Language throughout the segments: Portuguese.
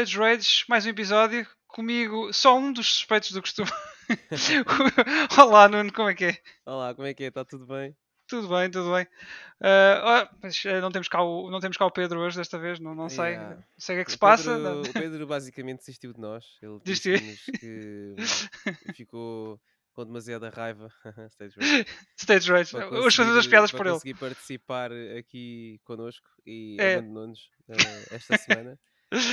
Stage Rage, mais um episódio. Comigo, só um dos suspeitos do costume. Olá, Nuno, como é que é? Olá, como é que é? Está tudo bem? Tudo bem, tudo bem. Uh, oh, mas uh, não, temos cá o, não temos cá o Pedro hoje, desta vez, não, não sei. Yeah. Não sei o que é que se O passa. Pedro, o Pedro basicamente desistiu de nós. Ele Desistiu. disse-nos que ficou com demasiada raiva. Stage Rage, Stage Rage. Hoje fazemos as piadas por ele. conseguir participar aqui connosco e É. abandonou-nos eh, esta semana.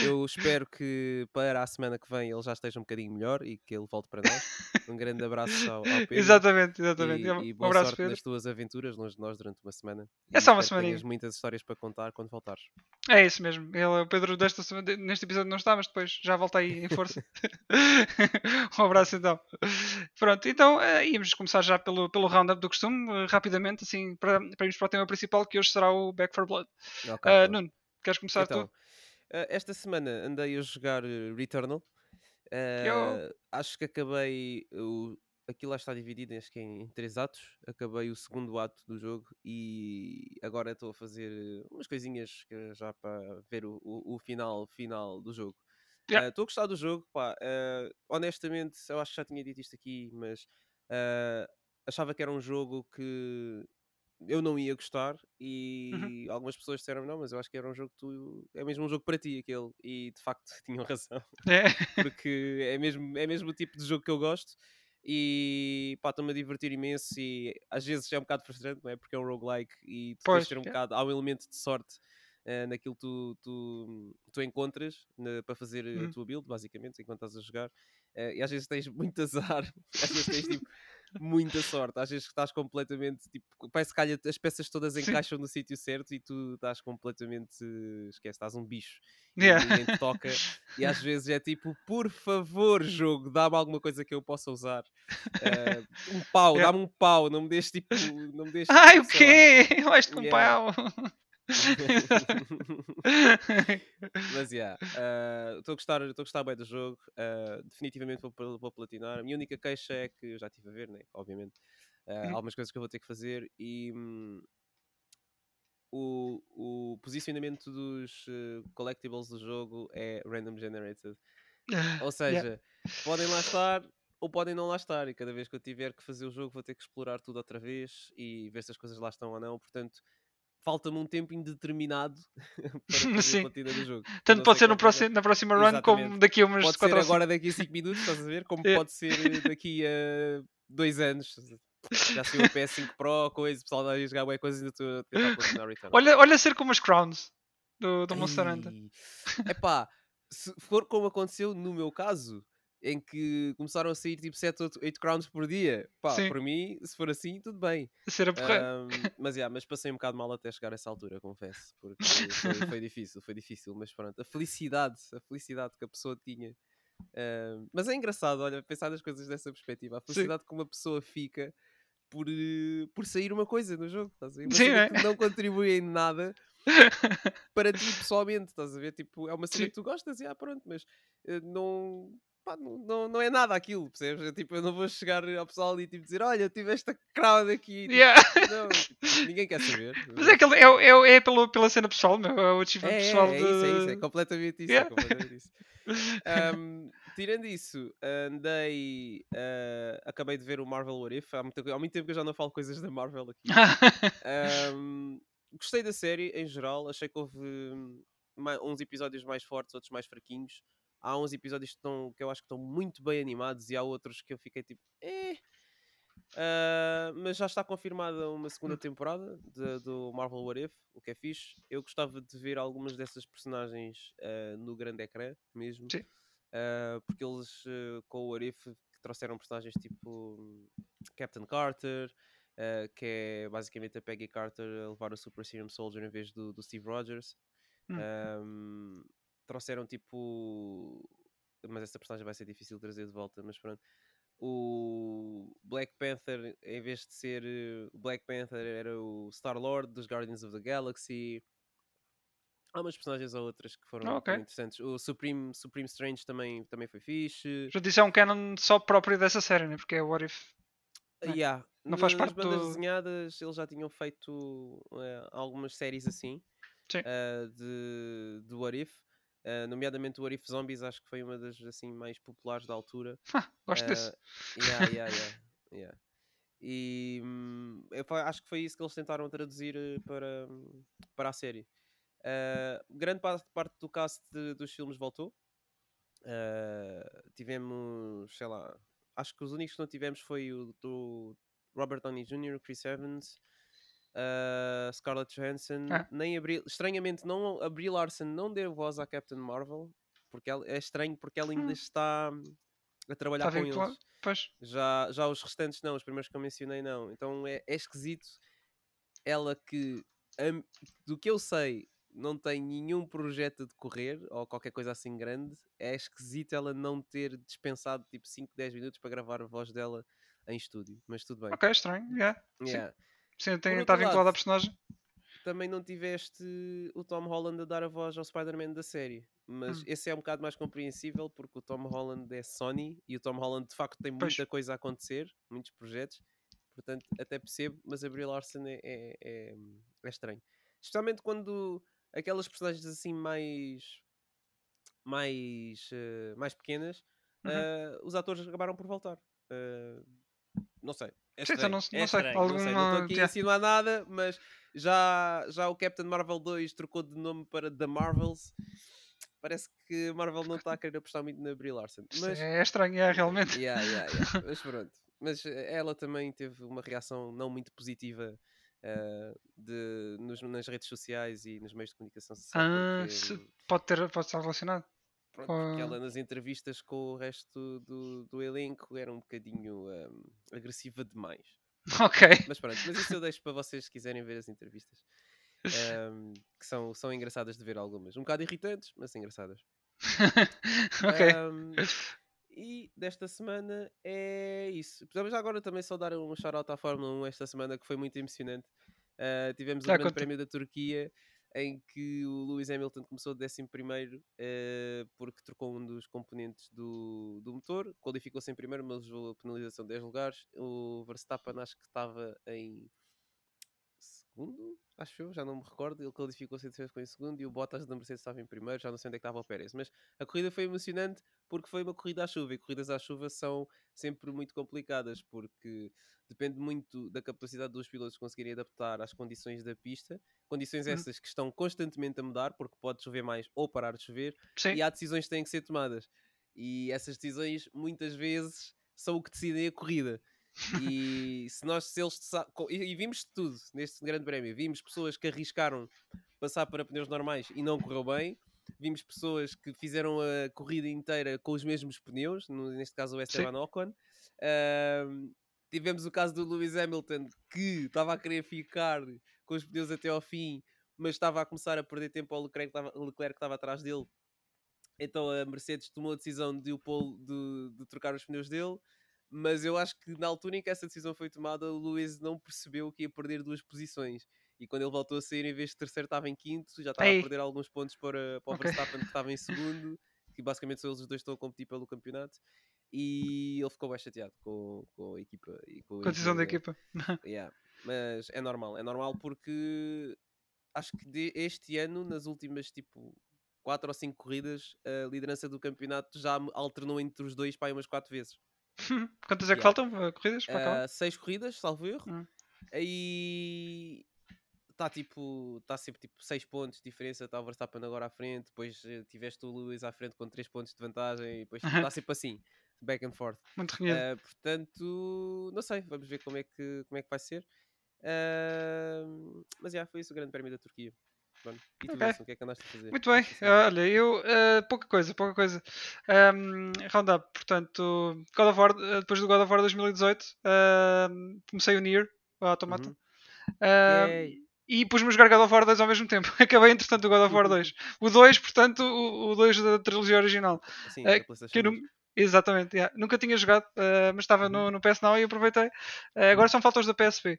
Eu espero que para a semana que vem ele já esteja um bocadinho melhor e que ele volte para nós. Um grande abraço ao, ao Pedro. Exatamente, exatamente. E, e um boa abraço, sorte Pedro. nas tuas aventuras longe de nós durante uma semana. É E só uma tenhas semaninha. muitas histórias para contar quando voltares. É isso mesmo. Ele, o Pedro desta semana, neste episódio não está, mas depois já volta aí em força. um abraço então. Pronto, então eh, íamos começar já pelo, pelo roundup do costume, eh, rapidamente, assim, para, para irmos para o tema principal, que hoje será o Back for Blood. Ok, Ah, pronto. Nuno, queres começar Então, tu? Eh, esta semana andei a jogar eh, Returnal. Eh, acho que acabei. O, aquilo lá está dividido acho que em três atos. Acabei o segundo ato do jogo e agora estou a fazer umas coisinhas que já para ver o, o, o final, final do jogo. Yeah. Eh, Estou a gostar do jogo, pá. eh, honestamente, eu acho que já tinha dito isto aqui, mas achava que era um jogo que eu não ia gostar e algumas pessoas disseram não, mas eu acho que era um jogo que tu é mesmo um jogo para ti aquele e de facto tinham razão É. porque é mesmo, é mesmo o tipo de jogo que eu gosto e pá, estou-me a divertir imenso e às vezes é um bocado frustrante, não é? Porque é um roguelike e tu Pois, tens de ter um é. bocado, há um elemento de sorte eh, naquilo que tu, tu, tu encontras na- para fazer a Uhum. tua build, basicamente, enquanto estás a jogar. Eh, e às vezes tens muito azar, às vezes tens tipo muita sorte, às vezes estás completamente tipo, parece que calha, as peças todas Sim. encaixam no sítio certo e tu estás completamente esquece, estás um bicho e Yeah. ninguém te toca. E às vezes é tipo, por favor, jogo, dá-me alguma coisa que eu possa usar. Eh, um pau, Yeah. dá-me um pau, não me deixes tipo. Não me deixes, Ai, o quê? Vais com um Yeah. pau. Mas yeah, ah, estou a gostar, estou a gostar bem do jogo. ah, definitivamente vou, vou platinar. A minha única queixa é que eu já estive a ver, né? Obviamente. ah, Uhum. algumas coisas que eu vou ter que fazer e hum, o, o posicionamento dos collectibles do jogo é random generated. Ou seja, Yeah. podem lá estar ou podem não lá estar. E cada vez que eu tiver que fazer o jogo, vou ter que explorar tudo outra vez e ver se as coisas lá estão ou não. Portanto, falta-me um tempo indeterminado para Sim. a platina do jogo. Tanto pode ser no é próximo, na próxima run como Exatamente. daqui a umas Pode ser 4 ou 5. agora daqui a 5 minutos, estás a ver? Como Yeah. pode ser eh, daqui a 2 anos. Já saiu o PS5 Pro, coisa, o pessoal vai jogar bué coisas e ainda estou a tentar platinar Return. Olha, olha ser como as Crowns do, do Monster Hunter. É pá, se for como aconteceu no meu caso, em que começaram a sair tipo 7, 8, 8 crowns por dia, pá, Sim. para mim, se for assim, tudo bem. Ser a porra. Ahm, mas, yeah, mas passei um bocado mal até chegar a essa altura, confesso, porque foi, foi difícil, foi difícil, mas pronto, a felicidade, a felicidade que a pessoa tinha. ahm, mas é engraçado, olha, pensar nas coisas dessa perspectiva, a felicidade que uma pessoa fica por, eh, por sair uma coisa no jogo, estás a ver? Uma Sim, é? que não contribui em nada para ti pessoalmente, estás a ver? Tipo, é uma cena Sim. que tu gostas e ah, pronto, mas eh, não, pá, não, não, não é nada aquilo, percebes? É, tipo, eu não vou chegar ao pessoal e tipo, dizer, olha, eu tive esta crowd aqui. tipo, Yeah. não, tipo, ninguém quer saber. Mas é, é, o- é, o- é pelo, pela cena pessoal, meu. É o achievement É, é, pessoal é isso, é isso, é de. completamente isso, Yeah. é completamente isso. Ahm, tirando isso, andei, ah, acabei de ver o Marvel What If, há muito, há muito tempo que eu já não falo coisas da Marvel aqui. Ahm, gostei da série em geral, achei que houve hum, uns episódios mais fortes, outros mais fraquinhos. Há uns episódios que, estão, que eu acho que estão muito bem animados e há outros que eu fiquei tipo, eh. Ah, mas já está confirmada uma segunda Hum. temporada de- do Marvel What If, o que é fixe. Eu gostava de ver algumas dessas personagens ah, no grande ecrã mesmo, Sim. Ah, porque eles com o What If trouxeram personagens tipo Captain Carter, uh, que é basicamente a Peggy Carter a levar o Super Serum Soldier em vez do, do Steve Rogers. Hum. Um, trouxeram tipo. Mas essa personagem vai ser difícil de trazer de volta, mas pronto. O Black Panther, em vez de ser uh, o Black Panther, era o Star Lord dos Guardians of the Galaxy. Há umas personagens ou outras que foram, Ah, ok. foram interessantes. O Supreme, Supreme Strange também, também foi fixe. Portanto, isso é um canon só próprio dessa série, né? Porque é What If. Né? Yeah. Não faz parte bandas do- desenhadas eles já tinham feito eh, algumas séries assim Sim. eh, de, de What If. Uh, nomeadamente o What If Zombies, acho que foi uma das assim, mais populares da altura. Gosto uh, desse. Yeah, yeah, yeah, yeah. E hum, eu acho que foi isso que eles tentaram traduzir eh, para, para a série. Uh, grande parte, parte do cast de, dos filmes voltou. Uh, tivemos, sei lá, acho que os únicos que não tivemos foi o do Robert Downey Jr., Chris Evans, uh, Scarlett Johansson, ah. nem Brie, estranhamente não, a Brie Larson não deu voz à Captain Marvel, porque ela, é estranho porque ela ainda hum. está a trabalhar está com eles. Pois. Já, já os restantes não, os primeiros que eu mencionei não. Então é, é esquisito ela que, do que eu sei, não tem nenhum projeto a decorrer ou qualquer coisa assim grande. É esquisito ela não ter dispensado tipo 5, 10 minutos para gravar a voz dela em estúdio, mas tudo bem. Ok, estranho, yeah. yeah. Sim, Sim tem, está vinculado à personagem. Também não tiveste o Tom Holland a dar a voz ao Spider-Man da série, mas hum. esse é um bocado mais compreensível porque o Tom Holland é Sony e o Tom Holland de facto tem muita pois. coisa a acontecer, muitos projetos, portanto até percebo, mas a Brie Larson é, é, é, é estranho. Especialmente quando aquelas personagens assim mais mais, uh, mais pequenas, uhum. uh, os atores acabaram por voltar. Uh, não sei. É Sim, então não, é não, sei, alguma... não sei. Não estou aqui a insinuar nada, mas já, já o Captain Marvel 2 trocou de nome para The Marvels. Parece que Marvel não está a querer apostar muito na Brie Larson. Mas... É estranho, é realmente. Yeah, yeah, yeah. mas pronto. Mas ela também teve uma reação não muito positiva uh, de, nos, nas redes sociais e nos meios de comunicação social. Ah, porque, pode, ter, pode estar relacionado. Pronto, porque ela nas entrevistas com o resto do, do elenco era um bocadinho um, agressiva demais. Ok. Mas pronto, mas isso eu deixo para vocês se quiserem ver as entrevistas. Um, que são, são engraçadas de ver algumas. Um bocado irritantes, mas engraçadas. ok. Um, e desta semana é isso. Podemos agora também só dar um shout-out à Fórmula 1 esta semana que foi muito emocionante. Uh, tivemos o Grande Prémio da Turquia em que o Lewis Hamilton começou de 11 primeiro uh, porque trocou um dos componentes do, do motor, qualificou-se em primeiro, mas levou a penalização de 10 lugares. O Verstappen acho que estava em segundo, acho eu, já não me recordo. Ele qualificou-se em segundo e o Bottas da Mercedes estava em primeiro, já não sei onde é que estava o Pérez. Mas a corrida foi emocionante porque foi uma corrida à chuva e corridas à chuva são sempre muito complicadas porque depende muito da capacidade dos pilotos conseguirem adaptar às condições da pista. Condições hum. essas que estão constantemente a mudar porque pode chover mais ou parar de chover Sim. e há decisões que têm que ser tomadas. E essas decisões muitas vezes são o que decidem a corrida. E se nós, se eles e, vimos tudo neste grande prémio, vimos pessoas que arriscaram passar para pneus normais e não correu bem, vimos pessoas que fizeram a corrida inteira com os mesmos pneus, neste caso o Esteban Ocon. Uh, tivemos o caso do Lewis Hamilton que estava a querer ficar com os pneus até ao fim, mas estava a começar a perder tempo ao Leclerc, Leclerc que estava atrás dele. Então a Mercedes tomou a decisão de, o polo, de, de trocar os pneus dele mas eu acho que na altura em que essa decisão foi tomada, o Lewis não percebeu que ia perder duas posições. E quando ele voltou a sair, em vez de terceiro, estava em quinto, já estava Ei. a perder alguns pontos para, para o okay. Verstappen, que estava em segundo, que basicamente são eles os dois que estão a competir pelo campeonato. E ele ficou bem chateado com, com a equipa. E com, com a decisão da equipa. yeah. Mas é normal, é normal porque acho que este ano, nas últimas tipo 4 ou 5 corridas, a liderança do campeonato já alternou entre os dois para aí umas 4 vezes. Quantas é que yeah. faltam? Uh, corridas para acabar? Uh, seis corridas, salvo erro. Hum. Aí está tipo, está sempre tipo 6 pontos de diferença, está o Verstappen agora à frente, depois uh, tiveste o Lewis à frente com 3 pontos de vantagem, e depois está sempre assim, back and forth. Muito uh, portanto, não sei, vamos ver como é que, como é que vai ser. Uh, mas já, yeah, foi isso o grande prémio da Turquia. Pronto. E tu, okay. Wilson, o que é que andaste a fazer? Muito bem, olha, eu uh, pouca coisa, pouca coisa. Um, roundup, portanto, God of War, uh, depois do God of War 2018, uh, comecei o Nier, o Automata. Uhum. E pus-me a jogar God of War 2 ao mesmo tempo. Acabei, entretanto, o God of War 2. O 2, portanto, o, o 2 da trilogia original. Sim, uh, que eu não, Exatamente, yeah. nunca tinha jogado, uh, mas estava no, uhum. no PS Now e aproveitei. Uh, agora são faltas da PSP. Uh,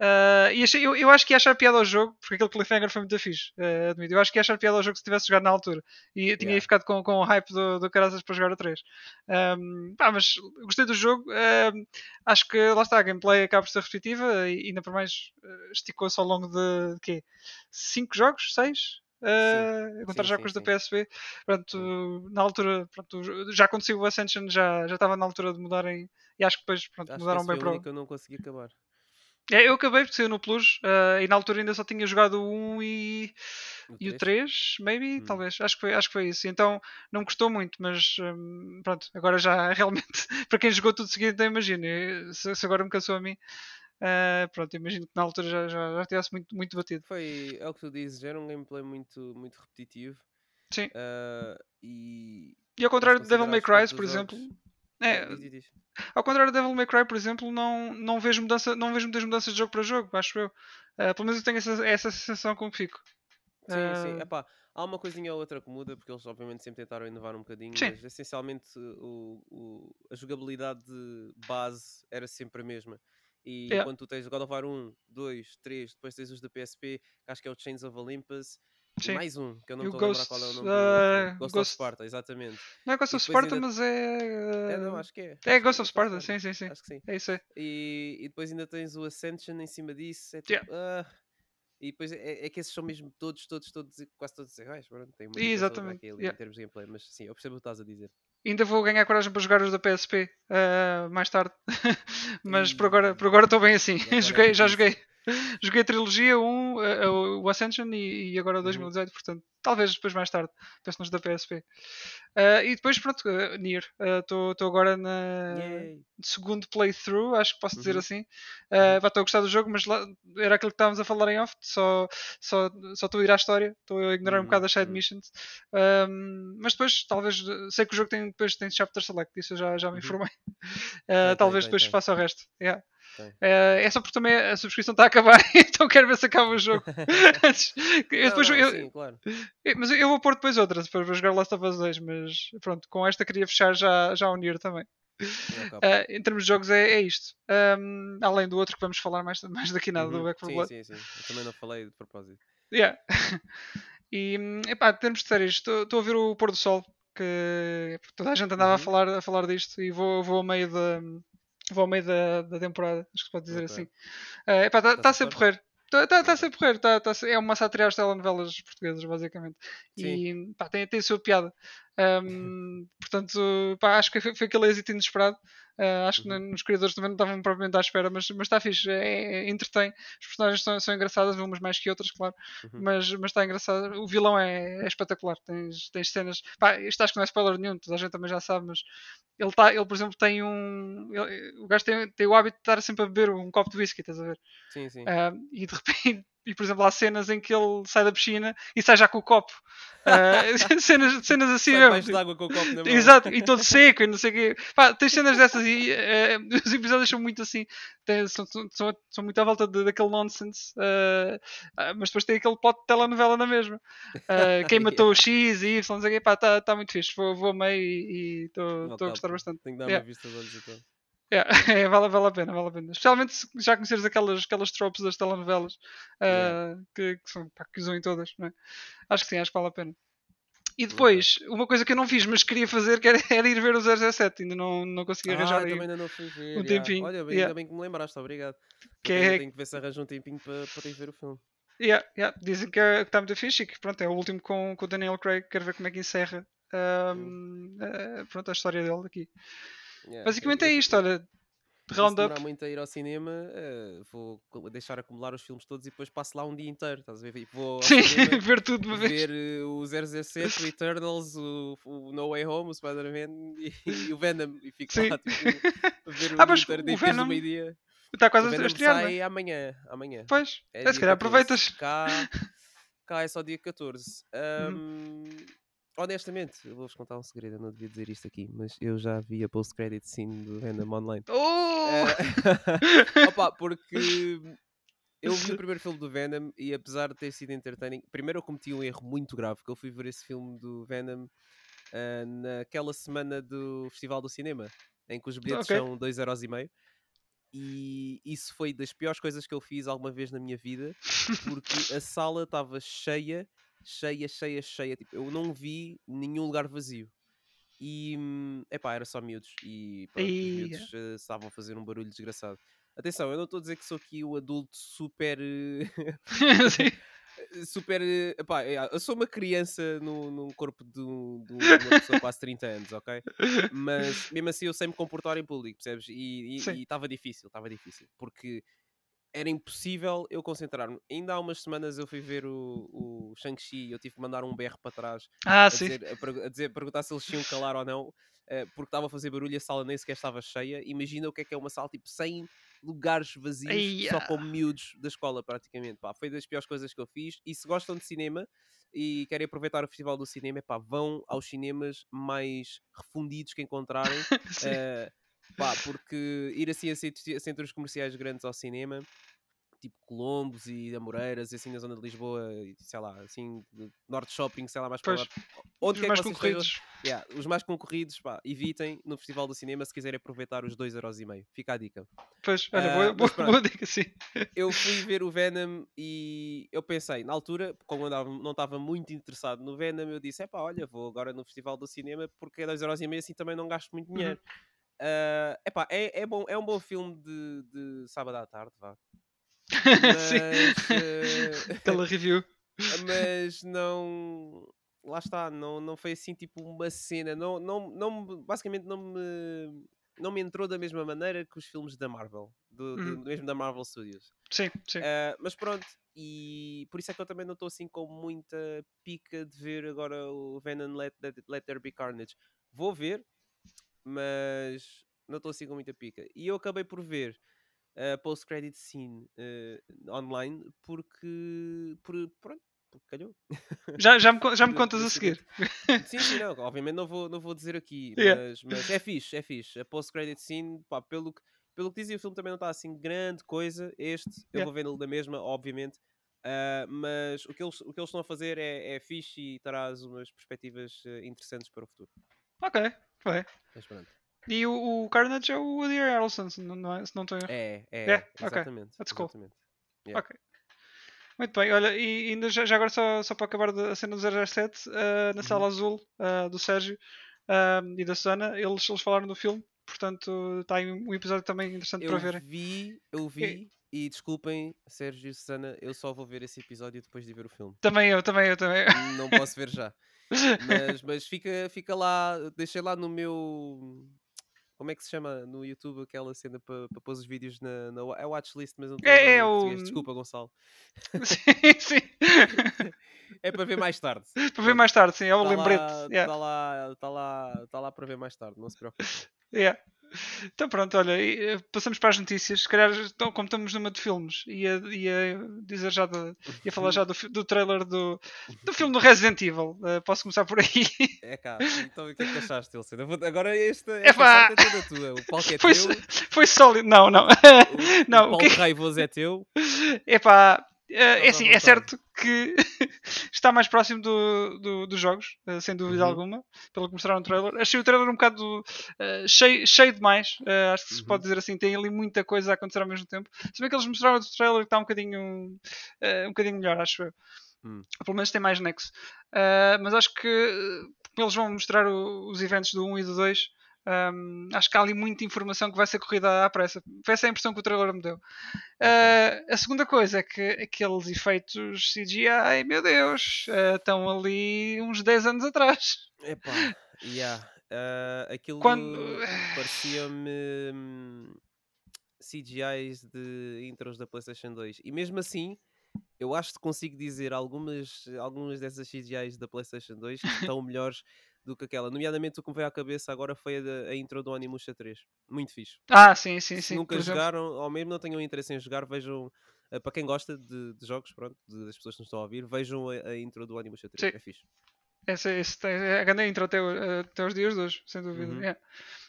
eh, e achei, eu, eu acho que ia achar piada ao jogo, porque aquele cliffhanger foi muito fixe, admito. Eu acho que ia achar piada ao jogo se tivesse jogado na altura. E tinha yeah. ficado com, com o hype do, do Caraças para jogar o 3. Um, ehm, pá, mas gostei do jogo. Ehm, acho que lá está, a gameplay acaba por ser repetitiva e ainda por mais esticou-se ao longo de, de quê? 5 jogos? 6? Uh, encontrar sim, já sim, com os da sim. PSP. Pronto, na altura, pronto, já aconteceu o Ascension, já, já estava na altura de mudarem. E acho que depois pronto, Acho mudaram bem para o. que eu não consegui acabar. É, eu acabei porque saiu no Plus uh, e na altura ainda só tinha jogado o 1 e, O e o três? 3, maybe, Hum. talvez. Acho que, foi, acho que foi isso. Então não me custou muito, mas hum, pronto, agora já realmente, para quem jogou tudo seguido, então imagina, se, se agora me cansou a mim, uh, pronto, imagino que na altura já, já, já tivesse muito, muito batido. Foi, é o que tu dizes, era um gameplay muito, muito repetitivo. Sim. ah, e E ao contrário de Devil May Cry, por exemplo, é. Ao contrário do Devil May Cry, por exemplo, não, não, vejo, mudança, não vejo muitas mudanças de jogo para jogo, acho eu. Uh, pelo menos eu tenho essa, essa sensação com que fico. Sim, sim. Epá, há uma coisinha ou outra que muda, porque eles obviamente sempre tentaram inovar um bocadinho, Sim. mas essencialmente o, o- a jogabilidade de base era sempre a mesma. E Yeah. quando tu tens God of War 1, 2, 3, depois tens os da PSP, que acho que é o Chains of Olympus, Sim. mais um, que eu não estou a lembrar qual é o nome ah, do outro. Ghost, Ghost- of Sparta, exatamente. Não é Ghost of Sparta, ainda- mas é. É, não, uh, acho que é. É é Ghost of Sparta, sim, sim, sim. Acho que sim. É isso aí. E, e depois ainda tens o Ascension em cima disso. É tipo, Yeah. ah, e depois é, é que esses são mesmo todos, todos, todos, quase todos iguais. Pronto, tem uma exatamente, aqui ali yeah. em termos de gameplay, mas sim, eu percebo o que estás a dizer. Ainda vou ganhar coragem para jogar os da PSP uh, mais tarde. mas por agora por agora estou bem assim. é joguei, já joguei. Joguei a trilogia, um, uh, o Ascension e, e agora o Uhum. 2018, portanto, talvez depois mais tarde, penso nos da PSP. Uh, e depois, pronto, uh, Nier. Estou agora na Yay. segundo playthrough, acho que posso dizer Uhum. assim. Uhum. Uh, Estou a gostar do jogo, mas lá, era aquilo que estávamos a falar em off. Só só só estou a ir à história, estou a ignorar um Uhum, bocado as side uhum. missions. Um, mas depois, talvez, sei que o jogo tem, depois tem chapter select, isso eu já, já me Uhum. informei. Uh, tem, talvez tem, depois tem. faça o resto. Yeah. Uh, é só porque também a subscrição está a acabar, então quero ver se acaba o jogo. Antes- eu Não, depois, não, eu- sim, claro. eu- mas eu vou pôr depois outra, depois vou jogar Last of Us 2, mas pronto, com esta queria fechar já, já o Nier também. Não. Uh, em termos de jogos é, é isto. Um, além do outro que vamos falar mais, mais daqui nada, do Uhum. Back 4 Sim, Blood. sim, sim. Eu também não falei de propósito. Yeah. e epá, em termos de séries, estou a ver o Pôr do Sol, que toda a gente andava a, Uhum. falar, a falar disto e vou, vou ao meio da. Vou ao meio da, da temporada, acho que se pode dizer Ok. assim. Uh, epá, está Tá-se a sempre a gostar? porrer. Está tá, tá sempre a porrer. Tá, tá, é uma sátira às telenovelas portuguesas, basicamente. E pá, tem, tem a sua piada. Um, portanto, pá, acho que foi, foi aquele êxito inesperado. Uh, acho que Uhum. nos criadores também não estavam propriamente à espera, mas está fixe, é, é, entretém. Os personagens são, são engraçadas, umas mais que outras, claro, Uhum. mas mas está engraçado. O vilão é, é espetacular. Tens, tens cenas. Pá, isto acho que não é spoiler nenhum, toda a gente também já sabe, mas ele, tá, ele por exemplo, tem um. ele- o gajo tem, tem o hábito de estar sempre a beber um copo de whisky, estás a ver? Sim, sim. Ah, e de repente, e por exemplo, há cenas em que ele sai da piscina e sai já com o copo. Ah, cenas, cenas assim Sai mesmo. debaixo d'água com o copo na mão. Exato, e todo seco e não sei o quê. Pá, tens cenas dessas e eh, os episódios são muito assim, tem- são, são, são, muito à volta de- daquele nonsense, ah, mas depois tem aquele pote de telenovela na mesma. Quem matou o X e Y, não sei o quê, está tá muito fixe. Vou, vou meio e estou a tá, gostar bastante. Tenho que dar Yeah. uma vista de olhos então. Yeah, é, vale, vale a pena, vale a pena. Especialmente se já conheceres aquelas, aquelas tropes das telenovelas ah, que, que, são, pá, que usam em todas, não é? Acho que sim, acho que vale a pena. E depois, uma coisa que eu não fiz, mas queria fazer, que era, era ir ver o 007, ainda não, não consegui Ah, arranjar eu aí. também ainda não fui ver. um yeah. tempinho, Olha, bem, yeah. ainda bem que me lembraste, obrigado. Que ainda é- tenho que ver se arranja um tempinho para, para ir ver o filme. Yeah, yeah, Dizem que é- que está muito fixe e que pronto, é o último com, com o Daniel Craig, quero ver como é que encerra ahm, eh, pronto, a história dele aqui. Yeah. Basicamente é isto, olha, E se roundup. demorar muito a ir ao cinema, eh, vou deixar acumular os filmes todos e depois passo lá um dia inteiro. Estás a ver? E Vou ao Sim, cinema ver tudo de uma vez. ver eh, o 007, o Eternals, o, o No Way Home, o Spider-Man e, e o Venom. E fico Sim. lá tipo, a ver o Ah, mas inteiro o Venom meio-dia. Está quase a estrear, não sai é? amanhã. amanhã. Pois, É é, se calhar 14. aproveitas. Cá, cá é só dia 14. Uhum. Ahm, honestamente, eu vou-vos contar um segredo. Eu não devia dizer isto aqui, mas eu já vi a post-credit scene do Venom online. Oh! Eh, opa, porque eu vi o primeiro filme do Venom e apesar de ter sido entertaining, primeiro eu cometi um erro muito grave, que eu fui ver esse filme do Venom ah, naquela semana do Festival do Cinema, em que os bilhetes Ok. são 2,5€ e isso foi das piores coisas que eu fiz alguma vez na minha vida, porque a sala estava cheia, cheia, cheia, cheia, tipo, eu não vi nenhum lugar vazio. E, epá, era só miúdos. E pronto, os Ia. miúdos eh, estavam a fazer um barulho desgraçado. Atenção, eu não estou a dizer que sou aqui o adulto super. eh, super. eh, Epá, eu sou uma criança no, num corpo de, um- de um- uma pessoa quase 30 anos, ok? Mas mesmo assim eu sei me comportar em público, percebes? E estava difícil, estava difícil. Porque era impossível eu concentrar-me. Ainda há umas semanas eu fui ver o, o Shang-Chi e eu tive que mandar um berro para trás Ah, a, dizer, a, a dizer, perguntar se eles tinham calar ou não, eh, porque estava a fazer barulho e a sala nem sequer estava cheia. Imagina o que é que é uma sala tipo 100 lugares vazios, só Eia. com miúdos da escola, praticamente. Pá, foi das piores coisas que eu fiz. E se gostam de cinema e querem aproveitar o Festival do Cinema, pá, vão aos cinemas mais refundidos que encontrarem. Pá, porque ir assim a centros, comerciais grandes ao cinema tipo Colombos e Amoreiras, e assim na zona de Lisboa, sei lá, assim, Norte Shopping, sei lá, mais para lá. Onde Os mais concorridos. yeah, os mais concorridos, pá, evitem no Festival do Cinema se quiserem aproveitar os 2,5€. Fica a dica. Pois, olha, Ah, boa, mas boa, pronto. boa dica, sim. Eu fui ver o Venom e eu pensei, na altura, como eu andava- não estava muito interessado no Venom, eu disse: é pá, olha, vou agora no Festival do Cinema porque é 2,5€ assim também não gasto muito Uhum. Ah, epá, é, é, bom, é um bom filme de, de sábado à tarde, vá. sim. Mas, eh, Aquela review. mas não. Lá está, não, não foi assim tipo uma cena. Não, não, não, me- basicamente não me, não me entrou da mesma maneira que os filmes da Marvel, do, do- Uhum. mesmo da Marvel Studios. Sim, sim. Ah, mas pronto, e por isso é que eu também não estou assim com muita pica de ver agora o Venom Let, Let, Let There Be Carnage. Vou ver, mas não estou assim com muita pica. E eu acabei por ver a post-credit scene eh, online porque, por, pronto, porque calhou. Já, já, me, já me contas a seguir. Sim, sim, não, obviamente não vou, não vou dizer aqui, Yeah. mas, mas é fixe, é fixe. A post-credit scene, pá, pelo que, pelo que dizia, o filme também não está assim grande coisa. Este, eu Yeah. vou vê-lo da mesma, obviamente. ah, mas o que, eles, o que eles estão a fazer é, é fixe e traz umas perspectivas eh, interessantes para o futuro. Ok, bem. Mas pronto. E o, o Carnage é o Woody Harrelson, se não, não é, se não estou. É, é, Yeah, ok. exatamente. That's cool. exatamente. yeah. Ok. Muito bem, olha, e ainda já, já agora só, só para acabar a cena do 007, ah, na Uhum. sala azul ah, do Sérgio e da Susana, eles, eles falaram do filme, portanto está aí um episódio também interessante Eu para verem. vi, eu vi, e desculpem, Sérgio e Susana, eu só vou ver esse episódio depois de ver o filme. Também eu, também eu, também eu. Não posso ver já. Mas, mas fica, fica lá, deixei lá no meu. Como é que se chama no YouTube aquela cena para pôr os vídeos na, na é watchlist, mas não É- é o-. Desculpa, Gonçalo. sim, sim. É para ver mais tarde. para ver mais tarde, sim, é o Está lembrete. lá, yeah, tá lá, tá lá, tá lá para ver mais tarde, não se preocupe. Yeah. Então pronto, olha, eh, passamos para as notícias. Se calhar, então, como estamos numa de filmes, ia, ia dizer já de, ia falar já do, do trailer do, do filme do Resident Evil. Eh, posso começar por aí? É cá, então o que é que achaste, vou- Agora esta, Epá! esta parte é toda tua. O palco é Foi, teu, foi sólido. Não, não. o, não, o palco que- raivoso é teu. Epá, eh, é à assim, é certo que está mais próximo do, do- dos jogos, eh, sem dúvida Uhum. alguma, pelo que mostraram no trailer. Achei o trailer um bocado eh, cheio, cheio demais, eh, acho que se Uhum. pode dizer assim, tem ali muita coisa a acontecer ao mesmo tempo. Se bem que eles mostraram outro trailer que está um bocadinho, eh, um bocadinho melhor, acho eu. Hum. Pelo menos tem mais nexo. Mas acho que como eles vão mostrar o- os eventos do 1 e do 2. Ehm, acho que há ali muita informação que vai ser corrida à pressa. Foi essa a impressão que o trailer me deu. Uh, a segunda coisa é que aqueles efeitos CGI, meu Deus, uh, estão ali uns 10 anos atrás. Epá, yeah. ah, aquilo Quando- parecia-me hum, CGIs de intros da PlayStation 2. E mesmo assim, eu acho que consigo dizer algumas, algumas dessas CGIs da PlayStation 2 que estão melhores do que aquela. Nomeadamente, o que me veio à cabeça agora foi a, da- a intro do Animusha 3. Muito fixe. Ah, sim, sim, Se sim. nunca por exemplo. jogaram, ou mesmo não tenham interesse em jogar, vejam. ah, para quem gosta de, de jogos, pronto, de- das pessoas que nos estão a ouvir, vejam a, a intro do Animusha 3. Sim. É fixe. Esse tem, é a grande intro até, até os dias de hoje, sem dúvida. Uhum. yeah.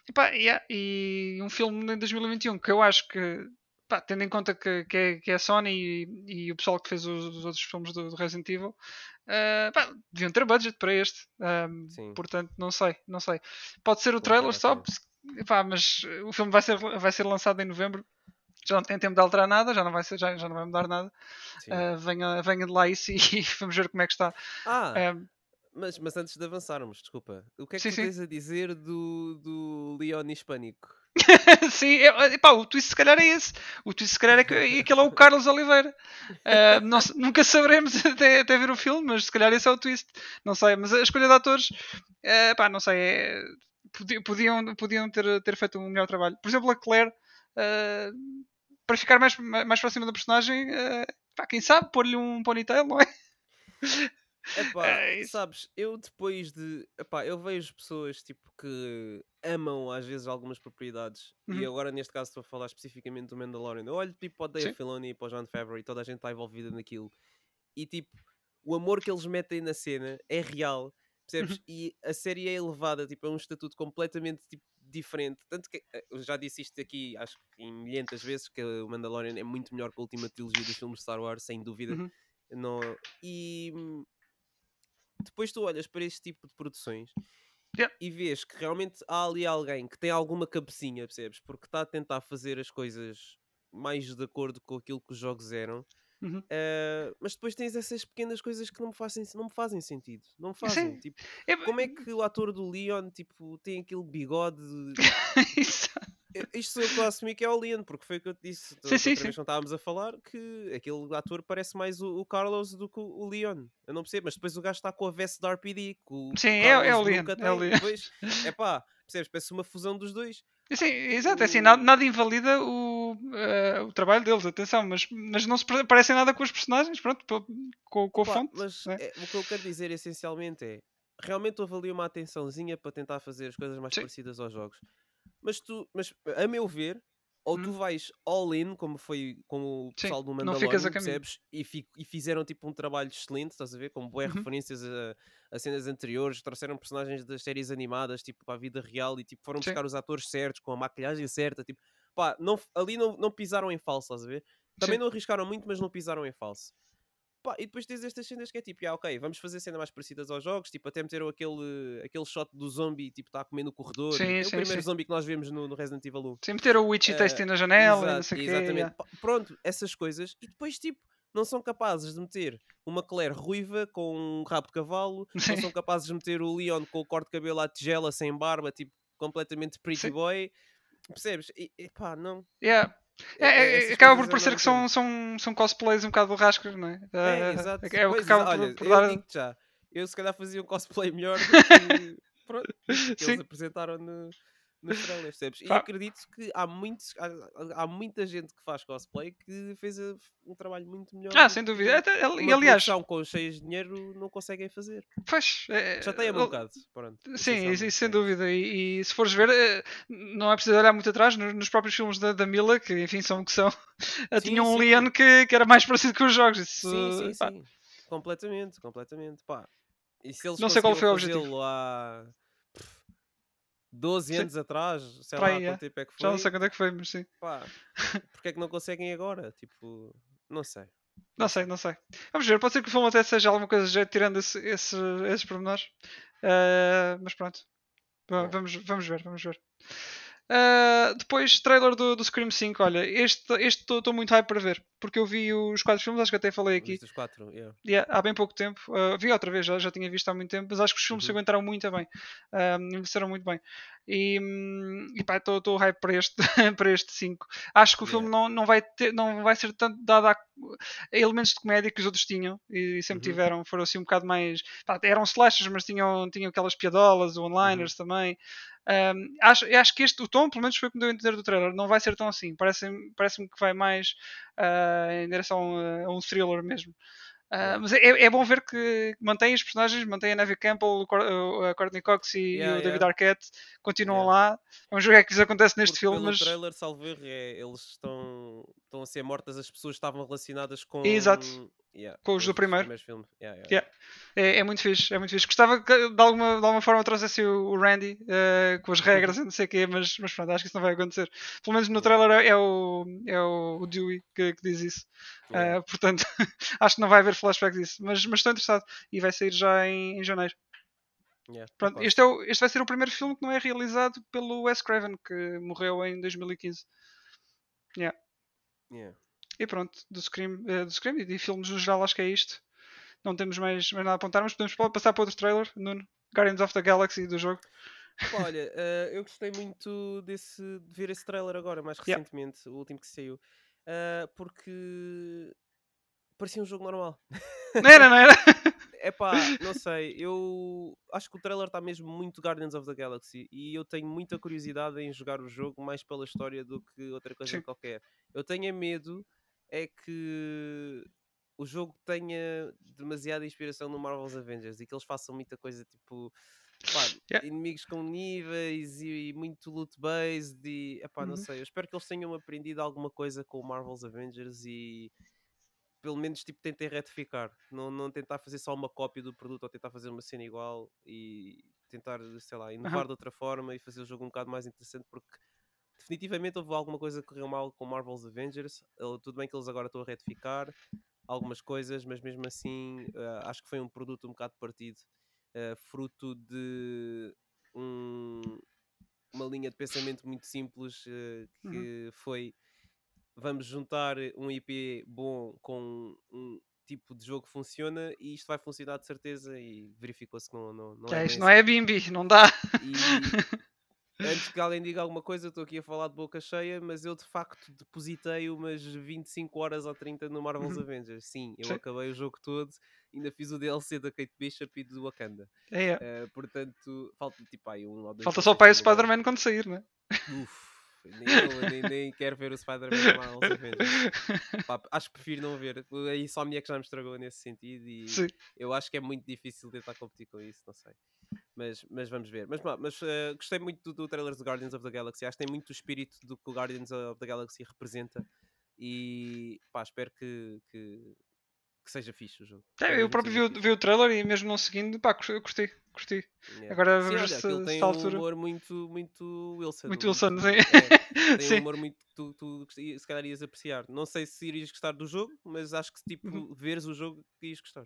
Epá, yeah, E um filme em 2021 que eu acho que, pá, tendo em conta que, que, é, que é a Sony e, e o pessoal que fez os, os outros filmes do, do Resident Evil, uh, pá, deviam ter budget para este. Um, portanto, não sei, não sei. Pode ser o trailer só, epá, mas o filme vai ser, vai ser lançado em novembro. Já não tem tempo de alterar nada, já não vai, ser, já, já não vai mudar nada. Uh, venha, venha de lá isso e vamos ver como é que está. Ah, Um, Mas, mas antes de avançarmos, desculpa, o que é que Sim, tu sim. tens a dizer do, do Leon hispânico? Sim, é, epá, o twist se calhar é esse. O twist se calhar é que aquele é o Carlos Oliveira. Ah, não se- nunca saberemos até, até ver o filme, mas se calhar esse é o twist. Não sei, mas a escolha de atores, eh, pá, não sei, é- podi- podiam, podiam ter, ter feito um melhor trabalho. Por exemplo, a Claire, ah, para ficar mais, mais próxima da personagem, ah, pá, quem sabe pôr-lhe um ponytail, não é? Epá, É sabes, eu depois de. Epá, eu vejo pessoas tipo que amam às vezes algumas propriedades. E Uhum. agora neste caso estou a falar especificamente do Mandalorian. Eu olho tipo para o Dave. Filoni e para o John Favreau e toda a gente está envolvida naquilo. E tipo, o amor que eles metem na cena é real. Percebes? Uhum. E a série é elevada, tipo, a um estatuto completamente tipo, diferente. Tanto que eh, eu já disse isto aqui, acho que em milhentas vezes, que o Mandalorian é muito melhor que a última trilogia dos filmes de Star Wars, sem dúvida. Uhum. Não, e depois tu olhas para este tipo de produções Yeah. e vês que realmente há ali alguém que tem alguma cabecinha, percebes? Porque está a tentar fazer as coisas mais de acordo com aquilo que os jogos eram. Uhum. eh, mas depois tens essas pequenas coisas que não me fazem, não me fazem sentido. Não me fazem. Sim. Tipo, É- como é que o ator do Leon tipo, tem aquele bigode? Isso. Isto sou a que é o Leon, porque foi o que eu te disse. Sim, sim, sim. quando estávamos a falar que aquele ator parece mais o, o Carlos do que o o Leon. Eu não percebo, mas depois o gajo está com a veste da RPD. O, Sim, é- é o Leon, é o. Leon. É pá, percebes? Parece uma fusão dos dois. Sim, exato, é assim, nada, nada invalida o, eh, o trabalho deles, atenção, mas, mas não se pare- parecem nada com os personagens, pronto, com, com a Pá, fonte. mas né? é, o que eu quero dizer essencialmente é realmente houve ali uma atençãozinha para tentar fazer as coisas mais Sim. parecidas aos jogos. Mas tu, mas a meu ver, ou tu Uhum. vais all in, como foi com o Sim, pessoal do não Mandalorian, percebes? E, fi- e fizeram tipo um trabalho excelente, estás a ver? Com boas Uhum. referências a, a cenas anteriores, trouxeram personagens das séries animadas tipo para a vida real e tipo foram Sim. buscar os atores certos, com a maquilhagem certa, tipo, pá, não, ali não, não pisaram em falso, estás a ver? Também Sim. não arriscaram muito, mas não pisaram em falso. Pá, e depois tens estas cenas que é tipo, ah, ok, vamos fazer cenas mais parecidas aos jogos, tipo, até meteram aquele, aquele shot do zombie, tipo, está a comer no corredor, Sim, é o sim, primeiro sim. zombie que nós vemos no, no Resident Evil 1. Sem meter o Witchy Eh, Tasty na janela e não Exato, sei o quê. exatamente. yeah. Pá, Pronto, essas coisas, e depois, tipo, não são capazes de meter uma Claire ruiva com um rabo de cavalo, não Sim. são capazes de meter o Leon com o corte de cabelo à tigela, sem barba, tipo, completamente pretty Sim. boy. Percebes? E, e pá, não. Yeah. É- É, é- é, acaba por parecer que são, são, são cosplays um bocado rascas, não é? É, Eh, exato. É, o que acaba por, olha, por eu dar. digo-te já. Eu se calhar fazia um cosplay melhor do que, pronto, do que eles apresentaram no, percebes? E acredito que há, muitos, há, há muita gente que faz cosplay que fez a- um trabalho muito melhor. Ah, sem dúvida. Até- E aliás, com cheias de dinheiro não conseguem fazer. pois. é, Já tem um ele- bocado, pronto. Sim, isso, sem dúvida. E, e se fores ver, eh, não é preciso olhar muito atrás, nos, nos próprios filmes da, da Mila, que enfim são o que são, eh, Sim, tinham um. Leon que, que era mais parecido com os jogos. Isso, Sim, sim, pá, sim. Completamente, completamente. Pá. E se eles Não sei qual foi o objetivo. 12 Sim. anos atrás, sei Para lá aí, quanto é. tempo é que foi. Já não sei quando é que foi, mas sim. pá, porque é que não conseguem agora? Tipo, não sei. Não sei, não sei. Vamos ver, pode ser que o filme até seja alguma coisa de jeito, tirando esse, esse, esses pormenores. Eh, mas pronto. Yeah. Vamos, vamos ver, vamos ver. Eh, depois, trailer do, do Scream 5. Olha, este estou muito hype para ver. Porque eu vi os quatro filmes, acho que até falei aqui. Os quatro, yeah. Yeah, há bem pouco tempo. Uh, vi outra vez, já, já tinha visto há muito tempo, mas acho que os filmes se Uhum. aguentaram muito bem. Um, envelheceram muito bem. E, hum, e pá, estou hype para este, para este 5. Acho que o filme não, não, vai ter, não vai ser tanto dado a, a elementos de comédia que os outros tinham e, sempre Uhum. tiveram. Foram assim um bocado mais. pá, eram slashers, mas tinham, tinham aquelas piadolas, one-liners Uhum. também. Um, acho, acho que este, o tom, pelo menos foi o que me deu a entender do trailer, não vai ser tão assim. Parece-me parece que vai mais ah, em direção a, um thriller mesmo. Yeah. Mas é, é bom ver que mantém os personagens, mantém a Neve Campbell, a Courtney Cox e, Yeah, o David yeah. Arquette, continuam Yeah. lá. Vamos ver o que é que lhes acontece neste Porque filme. Mas... trailer, salvo erro, é, eles estão, estão a ser mortas, as pessoas estavam relacionadas com... Exato. Yeah, Com os do primeiro. Yeah, yeah. É, é muito fixe, é muito fixe. Gostava que de alguma, de alguma forma trouxesse o, o Randy eh, com as regras e não sei o quê, mas, mas pronto, acho que isso não vai acontecer. Pelo menos no trailer é, é o, é o, o Dewey que, que diz isso. Eh, portanto, acho que não vai haver flashback disso. Mas, mas estou interessado e vai sair já em, em janeiro. Pronto, este, é o, este vai ser o primeiro filme que não é realizado pelo Wes Craven, que morreu em 2015. Yeah. E pronto, do Scream, eh, do Scream e de filmes no geral, acho que é isto. não temos mais, mais nada a apontar, mas podemos passar para outro trailer, Nuno. Guardians of the Galaxy do jogo. Olha, uh, eu gostei muito desse, de ver esse trailer agora, mais Yeah. recentemente, o último que saiu. Uh, porque parecia um jogo normal. Não era, não era? É pá, não sei, eu acho que o trailer está mesmo muito Guardians of the Galaxy e eu tenho muita curiosidade em jogar o jogo mais pela história do que outra coisa Sim. qualquer. Eu tenho medo é que o jogo tenha demasiada inspiração no Marvel's Avengers e que eles façam muita coisa tipo pá, Yeah. inimigos com níveis e, muito loot based e epá, não Uhum. sei, eu espero que eles tenham aprendido alguma coisa com o Marvel's Avengers e pelo menos tipo tentem retificar, não, não tentar fazer só uma cópia do produto ou tentar fazer uma cena igual e tentar, sei lá, inovar de outra forma e fazer o jogo um bocado mais interessante porque definitivamente houve alguma coisa que correu mal com Marvel's Avengers. Tudo bem que eles agora estão a retificar algumas coisas, mas mesmo assim eh, acho que foi um produto um bocado partido, eh, fruto de um- uma linha de pensamento muito simples Uhum. que foi vamos juntar um IP bom com um tipo de jogo que funciona e isto vai funcionar de certeza e verificou-se que não, não, não Já, é isto bem não assim. é Bimbi, não dá. E antes que alguém diga alguma coisa, estou aqui a falar de boca cheia, mas eu de facto depositei umas 25 horas ou 30 no Marvel's Uhum. Avengers. Sim, eu Sim. acabei o jogo todo, ainda fiz o DLC da Kate Bishop e do Wakanda. É, é. Eh, portanto, falta tipo aí um ou dois Falta só para o que Spider-Man quando sair, né? Uf, nem, nem, nem quero ver o Spider-Man Avengers. Pá, acho que prefiro não ver. A Insomniac já me estragou nesse sentido e Sim. eu acho que é muito difícil tentar competir com isso, não sei. Mas, mas vamos ver. Mas, mas eh, gostei muito do, do trailer de Guardians of the Galaxy. Acho que tem muito o espírito do que o Guardians of the Galaxy representa. E pá, espero que, que, que seja fixe o jogo. É, eu próprio vi, o- fixe. vi o trailer e mesmo não seguindo, pá, gostei, gostei. gostei. Yeah. Agora Sim, vamos olha, ver se, tem esta um altura. humor muito, muito Wilson. Muito Wilson, sim. é, tem Sim. um humor muito que tu, tu se calhar ias apreciar. Não sei se irias gostar do jogo, mas acho que tipo, Uhum. veres o jogo ias gostar.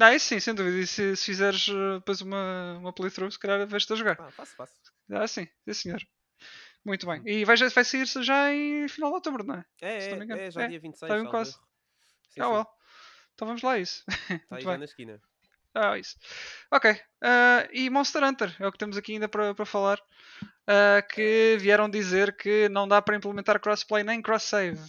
Ah, isso sim, sem dúvida. E se, se fizeres eh, depois uma, uma playthrough, se calhar vais-te a jogar. Ah, faço, faço. Ah, sim, sim senhor. Muito bem. Uhum. E vai, já- vai sair já em final de outubro, não é? É, Se não é, me engano. é, já É, dia 26, tá mesmo salvo quase. Sim, Ah, sim. well. Então vamos lá a isso. Está aí já na esquina. Ah, isso. Ok. ah, e Monster Hunter é o que temos aqui ainda para para falar. ah, que vieram dizer que não dá para implementar crossplay nem cross-save.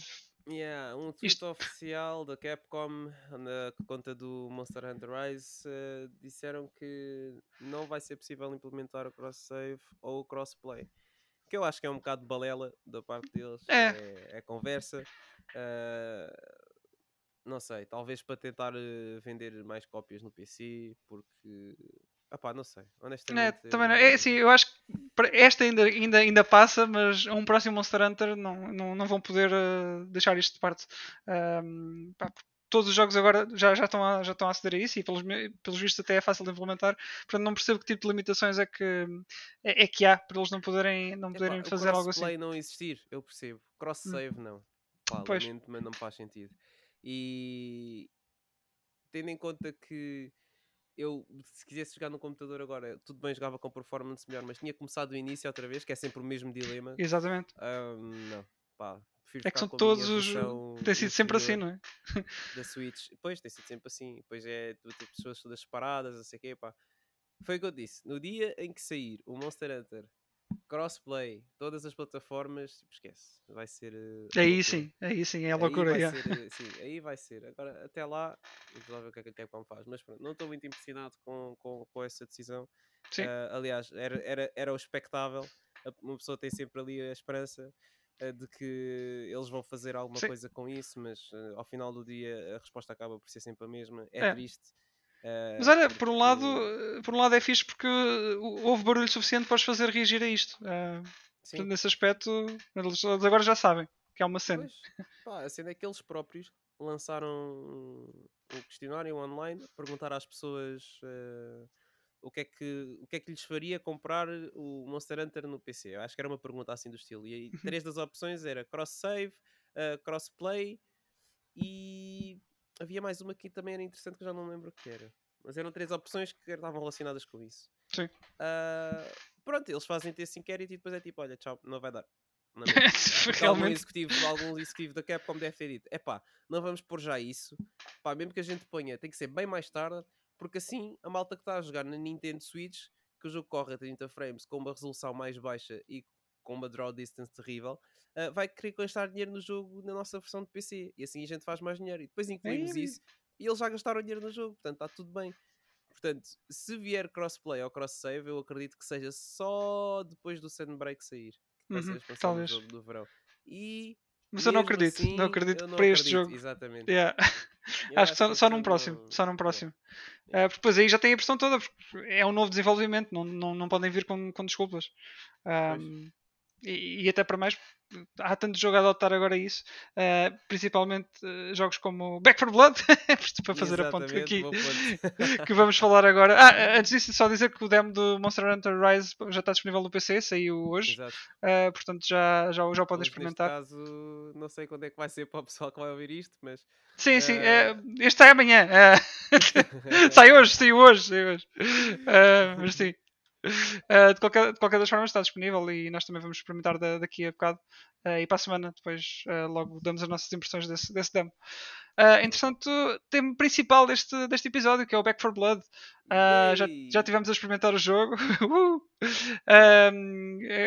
Yeah, um tweet Isto- oficial da Capcom na conta do Monster Hunter Rise eh, disseram que não vai ser possível implementar o cross-save ou o crossplay. Que eu acho que é um bocado de balela da parte deles. É. é, é conversa. eh, não sei, talvez para tentar eh, vender mais cópias no PC, porque. Ah pá, não sei, É, honestamente. também não. É assim, eu acho que esta ainda, ainda, ainda passa, mas um próximo Monster Hunter não, não, não vão poder ah, deixar isto de parte. Ahm, pá, todos os jogos agora já, já, estão a, já estão a aceder a isso e pelos, pelos vistos até é fácil de implementar. Portanto, não percebo que tipo de limitações é que, é, é que há para eles não poderem, não poderem fazer algo assim. crossplay não existir, eu percebo. Cross-save não. Pá, Pois. lamento, mas não faz sentido. E tendo em conta que eu, se quisesse jogar no computador agora, tudo bem, jogava com performance melhor, mas tinha começado do início outra vez, que é sempre o mesmo dilema. Exatamente. Ahm, não, pá, É que são todos os. Tem sido sempre assim, não é? da Switch. Pois, tem sido sempre assim. Depois é tu ter pessoas todas separadas, não sei o quê, pá. Foi o que eu disse. No dia em que sair o Monster Hunter crossplay, todas as plataformas, tipo, esquece. Vai ser. eh, Aí sim, aí sim, é Aí loucura. vai yeah. ser, eh, sim, aí vai ser. Agora, até lá, vamos lá ver o que é que a Capcom faz. Mas pronto, não estou muito impressionado com, com, com essa decisão. Sim. Ah, aliás, era, era, era o expectável. Uma pessoa tem sempre ali a esperança ah, de que eles vão fazer alguma Sim. coisa com isso, mas ao final do dia a resposta acaba por ser sempre a mesma. É, É. triste. Ah, Mas olha, por um lado, eh, por um lado é fixe porque uh, houve barulho suficiente para os fazer reagir a isto. Portanto, nesse aspecto, eles agora já sabem que é uma cena. Pois, pá, a cena é que eles próprios lançaram um questionário online, perguntar às pessoas eh, o, que é que, o que é que lhes faria comprar o Monster Hunter no PC. Eu acho que era uma pergunta assim do estilo. E aí, três das opções era cross-save, eh, cross-play e havia mais uma que também era interessante que eu já não lembro o que era. Mas eram três opções que estavam relacionadas com isso. Sim. Ah, pronto, eles fazem esse inquérito e depois é tipo, olha, tchau, não vai dar. Porque algum executivo, algum executivo da Capcom deve ter dito: é pá, não vamos pôr já isso, pá, mesmo que a gente ponha, tem que ser bem mais tarde, porque assim a malta que está a jogar na Nintendo Switch, que o jogo corre a 30 frames com uma resolução mais baixa e com uma draw distance terrível, uh, vai querer gastar dinheiro no jogo na nossa versão de PC. E assim a gente faz mais dinheiro. E depois incluímos é. isso e eles já gastaram dinheiro no jogo, portanto está tudo bem. Portanto, se vier crossplay ou cross-save, eu acredito que seja só depois do Sandbreak sair. Que vai uhum, ser talvez. jogo do verão. E mas eu não acredito, assim, não acredito não para acredito, este jogo. Exatamente. Yeah. acho que só, só num próximo. Só num próximo. Yeah. Uh, porque depois aí já tem a pressão toda, porque é um novo desenvolvimento, não, não, não podem vir com, com desculpas. Um, e, e, até para mais, há tanto jogo a adotar agora isso, uh, principalmente uh, jogos como Back for Blood, para fazer a ponte aqui, que vamos falar agora. Ah, antes disso, só dizer que o demo do Monster Hunter Rise já está disponível no PC, saiu hoje, uh, portanto já, já, já podem experimentar. Caso, não sei quando é que vai ser para o pessoal que vai ouvir isto, mas. Sim, sim, este sai amanhã. sai hoje, saiu hoje, saiu hoje. mas sim. Uh, de, qualquer, de qualquer das formas está disponível e nós também vamos experimentar da, daqui a bocado uh, e para a semana depois uh, logo damos as nossas impressões desse, desse demo. Uh, entretanto, tema principal deste, deste episódio que é o Back for Blood. já, já tivemos a experimentar o jogo.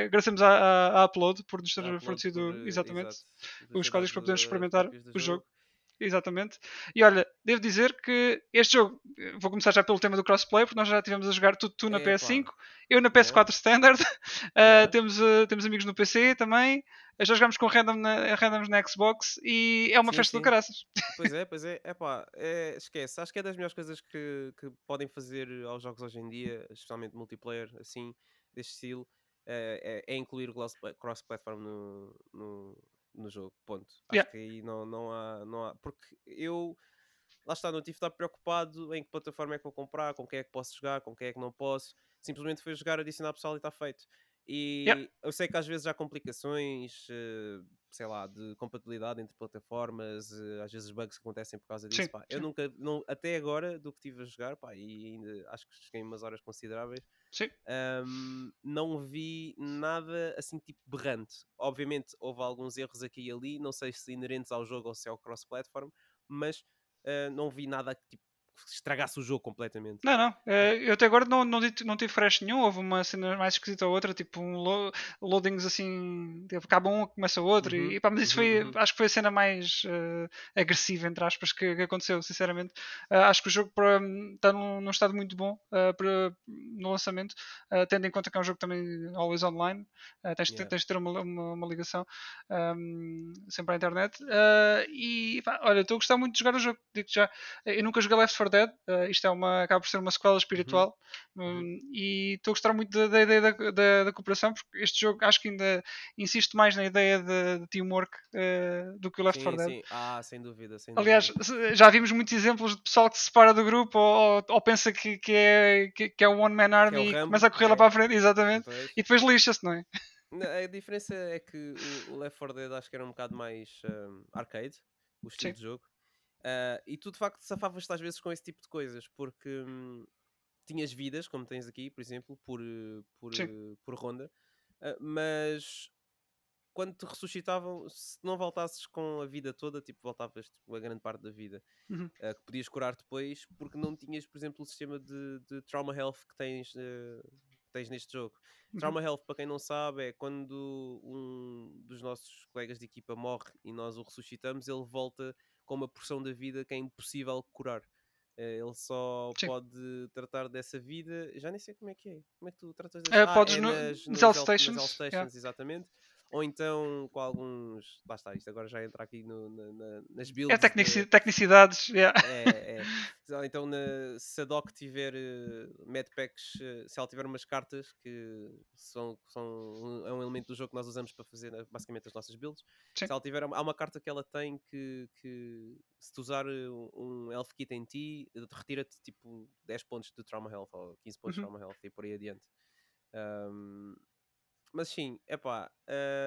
agradecemos à, Upload por nos ter fornecido exatamente exato, os códigos para podermos experimentar o jogo. Exatamente. E olha, devo dizer que este jogo, vou começar já pelo tema do crossplay, porque nós já tivemos a jogar tudo tu na é, PS5, pá. eu na PS4 é. Standard, é. Uh, temos, uh, temos amigos no PC também, já jogamos com random na, randoms na Xbox e é uma sim, festa sim. do caraças. Pois é, pois é, é pá, é, esquece, acho que é das melhores coisas que, que podem fazer aos jogos hoje em dia, especialmente multiplayer, assim, deste estilo, é, é, é incluir o cross-platform no, no no jogo, ponto. Acho yeah. que aí não, não, há, não há. Porque eu lá está, não tive de estar preocupado em que plataforma é que vou comprar, com quem é que posso jogar, com quem é que não posso. Simplesmente fui jogar, adicionar pessoal e está feito. E yeah. eu sei que às vezes há complicações, eh, sei lá, de compatibilidade entre plataformas, eh, às vezes bugs que acontecem por causa disso. Sim, pá. Eu nunca, não, até agora, do que estive a jogar, pá, e ainda acho que cheguei umas horas consideráveis, um, não vi nada assim tipo berrante. Obviamente houve alguns erros aqui e ali, não sei se inerentes ao jogo ou se é o cross-platform, mas uh, não vi nada tipo estragasse o jogo completamente. Não, não. Eh, eu até agora não, não, não tive fresh nenhum. Houve uma cena mais esquisita ou outra, tipo um lo loadings assim. Tipo, acaba um, começa o outro. Uhum. E, pá, mas isso foi, uhum. acho que foi a cena mais uh, agressiva, entre aspas, que, que aconteceu, sinceramente. Uh, acho que o jogo está num, num, estado muito bom uh, para, no lançamento, tendo em conta que é um jogo também always online. tens, yeah. tens de ter uma, uma, uma ligação um, sempre à internet. e pá, olha, estou a gostar muito de jogar o jogo. Digo já, eu nunca joguei Left 4 Dead. Uh, isto é uma, acaba por ser uma sequela espiritual. Uhum. Um, e estou a gostar muito da, da ideia da, da, da, cooperação, porque este jogo acho que ainda insiste mais na ideia de, de teamwork uh, do que o Left 4 Dead. Sim. Ah, sem dúvida. Sem Aliás, dúvida. já vimos muitos exemplos de pessoal que se separa do grupo ou, ou, ou pensa que, que, é, que, que é um one-man army é e começa a correr é. lá para a frente, exatamente, depois. e depois lixa-se, não é? A diferença é que o Left 4 Dead acho que era um bocado mais um, arcade, o estilo Sim. de jogo. Uh, e tu de facto safavas-te às vezes com esse tipo de coisas, porque hum, tinhas vidas, como tens aqui, por exemplo, por, por, por ronda, uh, mas quando te ressuscitavam, se não voltasses com a vida toda, tipo, voltavas tipo, a grande parte da vida, uhum. uh, que podias curar depois, porque não tinhas, por exemplo, o sistema de, de trauma health que tens, tens neste jogo. Uhum. Trauma health, para quem não sabe, é quando um dos nossos colegas de equipa morre e nós o ressuscitamos, ele volta com uma porção da vida que é impossível curar. Eh, ele só Sim. pode tratar dessa vida. Já nem sei como é que é. Como é que tu tratas dessa uh, ah, Podes é no, nas, nos Health Stations. Nas Stations yeah. Exatamente ou então com alguns. Lá está, isto agora já entra aqui no, na, na, nas builds. É tecnici, de... tecnicidades, yeah. é, é. Então, na, se a doc tiver uh, medpacks, uh, se ela tiver umas cartas que são, são um, é um elemento do jogo que nós usamos para fazer uh, basicamente as nossas builds, Sim. se ela tiver. Há uma carta que ela tem que, que se tu usar um, um Elf Kit em ti, retira-te tipo 10 pontos de Trauma Health ou 15 pontos uhum. de Trauma Health e por aí adiante. Um, mas sim, é pá,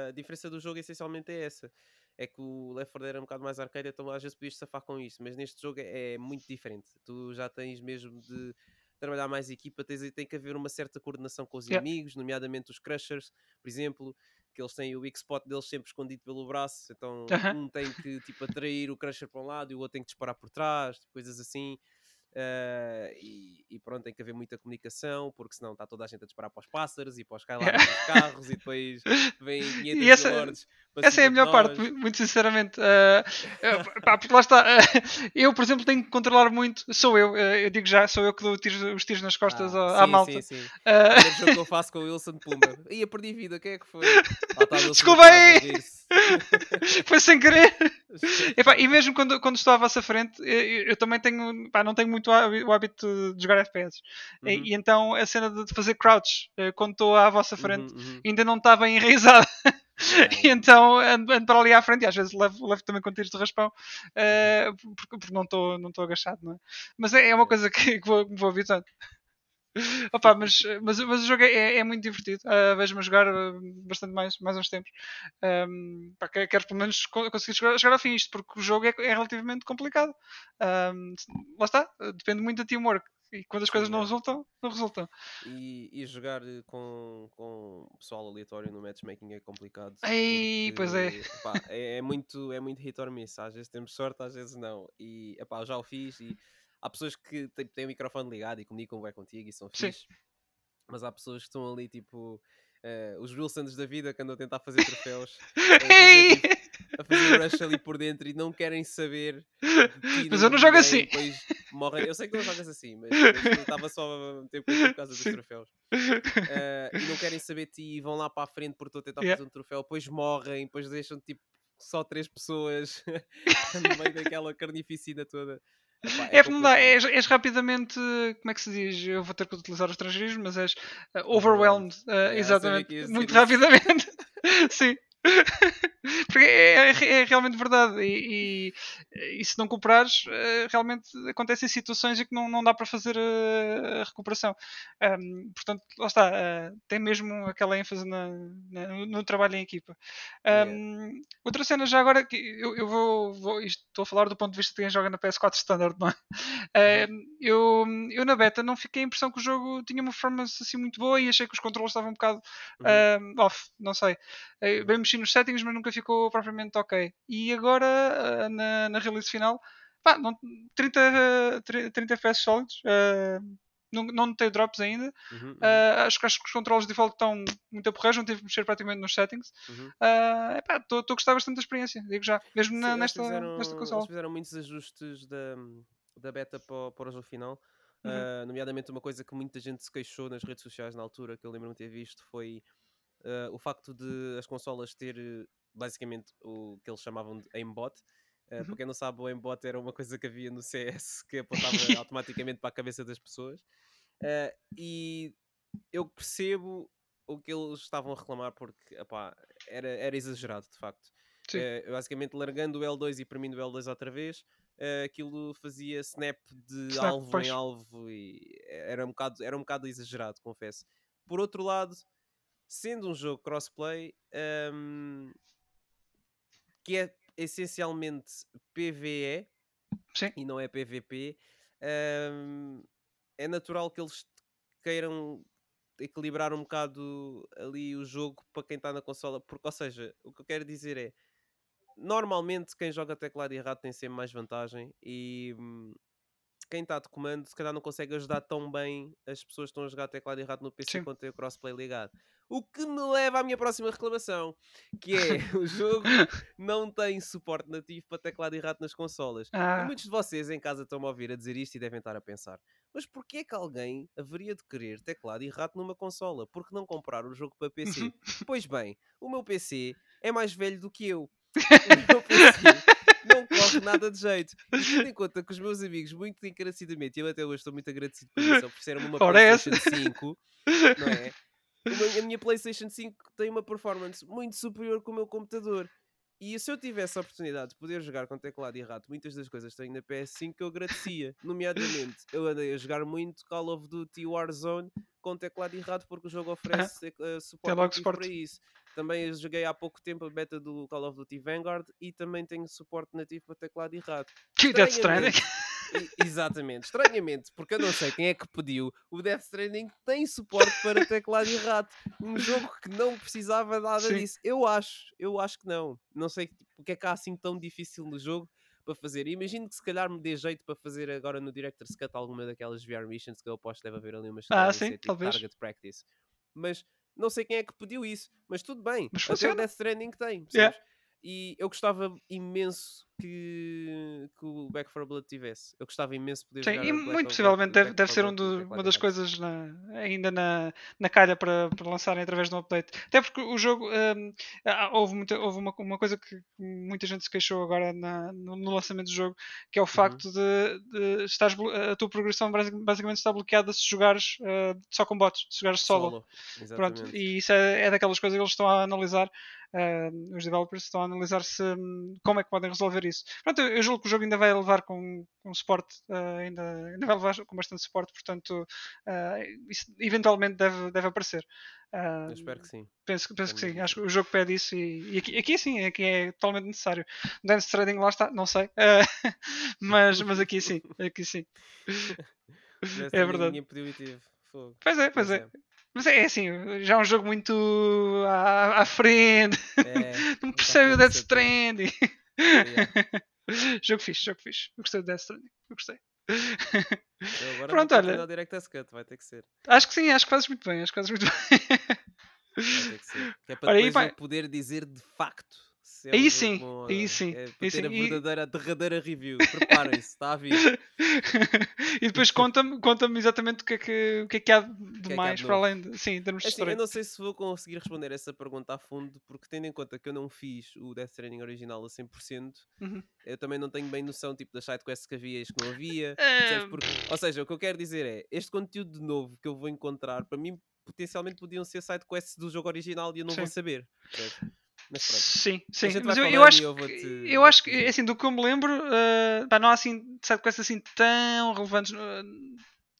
a diferença do jogo essencialmente é essa. É que o Left 4 Dead era um bocado mais arcade, então às vezes podias safar com isso, mas neste jogo é, é muito diferente. Tu já tens mesmo de trabalhar mais equipa, tens, tem que haver uma certa coordenação com os yeah. inimigos, nomeadamente os Crushers, por exemplo. que eles têm o weak spot deles sempre escondido pelo braço, então Aham. um tem que tipo atrair o Crusher para um lado e o outro tem que disparar por trás, coisas assim. Uh, e, e, pronto, tem que haver muita comunicação, porque senão está toda a gente a disparar para os pássaros e para os carros e depois vem 500 E essa- Essa é a melhor parte, muito sinceramente. Uh, pá, porque lá está. uh, eu, por exemplo, tenho que controlar muito. Sou eu, uh, eu digo já, sou eu que dou tiros- os tiros nas costas Ah, à, sim, malta. Sim, sim. Uh, Primeiro jogo que eu faço com o Wilson Pumba. Ia perdi vida, quem é que foi? O Wilson Desculpa aí! foi sem querer. Epá, e mesmo quando, quando estou à vossa frente, eu, eu também tenho, pá, não tenho muito o hábito de jogar FPS. E, Uhum. e então a cena de fazer crouch quando estou à vossa frente Uhum, uhum. ainda não bem enraizada. E então ando, ando para ali à frente e às vezes levo, levo também com tiros de raspão eh, Uhum. porque, porque não estou não agachado, não é? Mas é, é uma coisa que, que vou, que vou habituando. Opa, mas, mas, mas o jogo é, é muito divertido. Ah, Vejo-me jogar ah, bastante mais, mais uns tempos. Ahm, pá, que- quero pelo menos co- conseguir chegar, chegar ao fim isto, porque o jogo é, é relativamente complicado. Ahm, lá está, depende muito da teamwork. E quando as Sim, coisas não resultam, não resultam. E, e jogar eh, com, com pessoal aleatório no matchmaking é complicado. Ei, pois é. porque, pá, é, é muito, é muito hit or miss. Às vezes temos sorte, às vezes não. E epá, eu já o fiz e há pessoas que têm, têm o microfone ligado e comunicam bem contigo e são Sim. fixe. Mas há pessoas que estão ali tipo eh, os Wilsons da vida que andam a tentar fazer troféus. fazer, Ei! A fazer rush ali por dentro e não querem saber Mas eu não jogo assim. Depois morrem. Eu sei que não jogas assim, mas, eu estava só a meter por por causa dos Sim. troféus. Eh, e não querem saber de ti e vão lá para a frente porque estou a tentar Yeah. fazer um troféu, depois morrem, depois deixam tipo só três pessoas no meio daquela carnificina toda. Epá, É porque não dá, és, és rapidamente, como é que se diz? Eu vou ter que utilizar os estrangeirismos, mas és uh, overwhelmed, uh, sabia exatamente, muito rapidamente. Sim. Porque é, é- é realmente verdade. E, e- e se não cooperares, eh, realmente acontecem situações em que não, não dá para fazer eh, a recuperação. Ahm, portanto, lá está, eh, tem mesmo aquela ênfase na- na- no, trabalho em equipa. Yeah. Ahm, outra cena já agora que eu, eu vou, vou- isto estou a falar do ponto de vista de quem joga na PS4 Standard, não é? Ahm, eu, eu na beta não fiquei a impressão que o jogo tinha uma performance assim muito boa e achei que os controles estavam um bocado Uhum. ahm, off, não sei. Eh, Bem mexi nos settings, mas nunca ficou propriamente ok. E agora, ah, na, na release final, pá, não, 30, eh, 30 30 FPS sólidos. ah, não, não notei drops ainda. Uhum, uhum, Ah, acho, que- acho que os controles de default estão muito aporreiros, não tive que mexer praticamente nos settings. uhum. Estou a gostar bastante da experiência, digo já. Mesmo Sim, na- eles nesta, fizeram, nesta eles consola. fizeram muitos ajustes da, da beta para, o- para o jogo final. Ah, nomeadamente uma coisa que muita gente se queixou nas redes sociais na altura, que eu lembro-me de ter visto, foi ah, o facto de as consolas ter basicamente o que eles chamavam de aimbot. Uh, Uhum. Para quem não sabe, o aimbot era uma coisa que havia no CS que apontava automaticamente para a cabeça das pessoas. Uh, e eu percebo o que eles estavam a reclamar porque epá, era, era exagerado, de facto. Eh, basicamente, largando o L2 e premindo o L2 outra vez, eh, aquilo fazia snap de Snap, alvo pois. em alvo e era um, bocado, era um bocado exagerado, confesso. Por outro lado, sendo um jogo crossplay, ehm, que é essencialmente PVE Sim. e não é PVP, ehm, é natural que eles queiram equilibrar um bocado ali o jogo para quem está na consola, porque, ou seja, o que eu quero dizer é normalmente quem joga teclado e rato tem sempre mais vantagem e hum, quem está de comando se calhar não consegue ajudar tão bem as pessoas que estão a jogar teclado e rato no PC Sim. quando tem o crossplay ligado. O que me leva à minha próxima reclamação, que é o jogo não tem suporte nativo para teclado e rato nas consolas. E Ah, muitos de vocês em casa estão a ouvir a dizer isto e devem estar a pensar: mas porquê é que alguém haveria de querer teclado e rato numa consola? Por que não comprar o jogo para PC? Pois bem, o meu PC é mais velho do que eu. O meu PC não corre nada de jeito. E tendo em conta que os meus amigos, muito encarecidamente, e eu até hoje estou muito agradecido por isso, ofereceram-me uma. PlayStation 5, não é? A minha PlayStation 5 tem uma performance muito superior que o meu computador. E se eu tivesse a oportunidade de poder jogar com teclado e rato, muitas das coisas que tenho na PS5 eu agradecia. Nomeadamente, eu andei a jogar muito Call of Duty Warzone com teclado e rato porque o jogo oferece eh, suporte para isso. Também eu joguei há pouco tempo a beta do Call of Duty Vanguard e também tenho suporte nativo para teclado e rato. que Death Stranding. Exatamente, estranhamente, porque eu não sei quem é que pediu, o Death Stranding tem suporte para teclado e rato. Um jogo que não precisava nada Sim. disso. Eu acho, eu acho que não. Não sei tipo, o que é que há assim tão difícil no jogo para fazer. Imagino que se calhar me dê jeito para fazer agora no Director's Cut alguma daquelas VR missions que eu aposto deve haver ali umas Ah, sim, ser, tipo, target practice. Mas não sei quem é que pediu isso, mas tudo bem. Mas Até o. Death Stranding tem, Yeah. E eu gostava imenso que, que o Back 4 Blood tivesse. Eu gostava imenso de poder Sim, jogar e Black muito possivelmente deve, deve 4 ser um do- uma das coisas na- ainda na, na calha para, para lançarem através de um update. Até porque o jogo ah, houve, muita, houve uma, uma coisa que muita gente se queixou agora na- no, no lançamento do jogo, que é Uhum. o facto de, de estares blo- a tua progressão basi- basicamente está bloqueada se jogares ah, só com bots, se jogares solo. Pronto, Exatamente. e isso é, é daquelas coisas que eles estão a analisar, eh, os developers estão a analisar se, hum, como é que podem resolver isso. Pronto, eu, eu julgo que o jogo ainda vai levar com, com suporte, eh, ainda, ainda vai levar com bastante suporte, portanto, eh, isso eventualmente deve, deve aparecer. Eu espero que sim. penso, penso que sim, acho que o jogo pede isso e, e aqui, aqui sim, aqui é totalmente necessário. Dance Trading lá está, não sei, eh, mas, mas aqui sim, aqui sim. É verdade. Ninguém pediu e tive. Fogo. Pois é, pois é. Mas é assim, já é um jogo muito à, à frente, É, não à percebe o Death Stranding. Jogo fixe, jogo fixe. Eu gostei do Death Stranding, eu gostei. Eu agora Pronto, olha. Director's Cut, vai ter que ser. Acho que sim, acho que fazes muito bem, acho que fazes muito bem. Vai ter que ser. Que é para Olha, depois vai- eu poder dizer de facto é Aí sim, aí sim, É aí sim. a E- verdadeira, a derradeira review. Preparem-se, está a vir. e depois conta-me conta exatamente o que, é que, o que é que há de que há mais de para além de. Sim, em termos de Assim, eu história. não sei se vou conseguir responder essa pergunta a fundo, porque tendo em conta que eu não fiz o Death Stranding original a 100%, Uhum. eu também não tenho bem noção tipo, das sidequests que havia e as que não havia. Porque- ou seja, o que eu quero dizer é, este conteúdo de novo que eu vou encontrar, para mim, potencialmente podiam ser sidequests do jogo original e eu não vou Sim. saber. percebes? Mas pronto. Sim, sim. Mas eu, eu acho eu que, vou-te- eu acho que, dizer. assim, do que eu me lembro, uh, pá, não há assim sidequests assim tão relevantes. uh,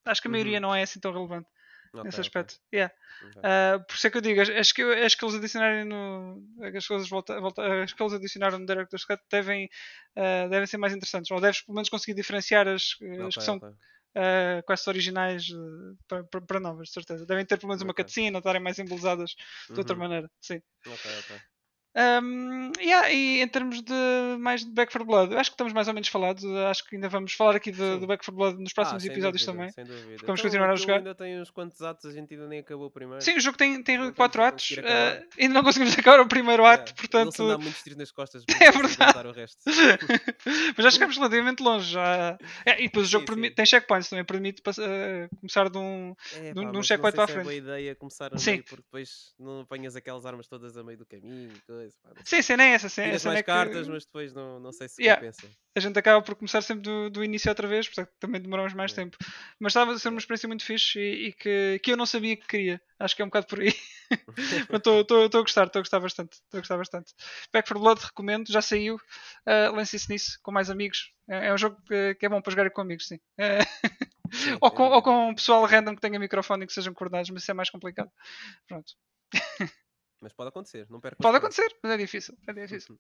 acho que a maioria Uhum. não é assim tão relevante Ok, nesse aspecto. Yeah. ok. Uh, por isso é que eu digo, as que, as que eles adicionarem no. As coisas volta, volta, as que eles adicionaram no Director's Cut devem, uh, devem ser mais interessantes. Ou deves pelo menos conseguir diferenciar as, as que são uh, quests originais uh, para, para, para novas, de certeza. Devem ter pelo menos uma Ok. cutscene ou estarem mais embelezadas de outra Uhum. maneira. Sim. Ok, ok. Um, yeah, e em termos de mais de Back 4 Blood, acho que estamos mais ou menos falados. Acho que ainda vamos falar aqui de, do Back 4 Blood nos próximos Ah, episódios dúvida, também. Sem dúvida. vamos Então, continuar a jogar. ainda tem uns quantos atos, a gente ainda nem acabou o primeiro. Sim, o jogo tem, tem Não 4 estamos a atos. uh, ainda não conseguimos acabar o primeiro ato, portanto. dá muitos tiros nas costas É verdade. o resto. Mas já chegamos relativamente longe. Já... É, e depois o jogo Sim, tem checkpoints, também permite uh, começar de um. É, pá, num mas checkpoint não para a se é boa frente. ideia começar a meio, porque depois não apanhas aquelas armas todas a meio do caminho e coisa. Pá. Sim, sim, nem essa. Sim, Tiras essa mais é que cartas, mas depois não, não sei se Yeah. compensa. a gente acaba por começar sempre do, do início outra vez, portanto também demoramos mais Yeah. tempo. Mas estava a ser uma experiência muito fixe e, e que, que eu não sabia que queria. Acho que é um bocado por aí. Estou a gostar, estou a gostar bastante. Estou a gostar bastante. Back for Blood recomendo, já saiu. Uh, Lance-se nisso com mais amigos. É, é um jogo que, que é bom para jogar com amigos, sim. É, Sim, ou, sem com, ou com um pessoal random que tenha microfone e que sejam coordenados, mas isso é mais complicado. Pronto. Mas pode acontecer, não percas Pode acontecer, mas é difícil. É difícil.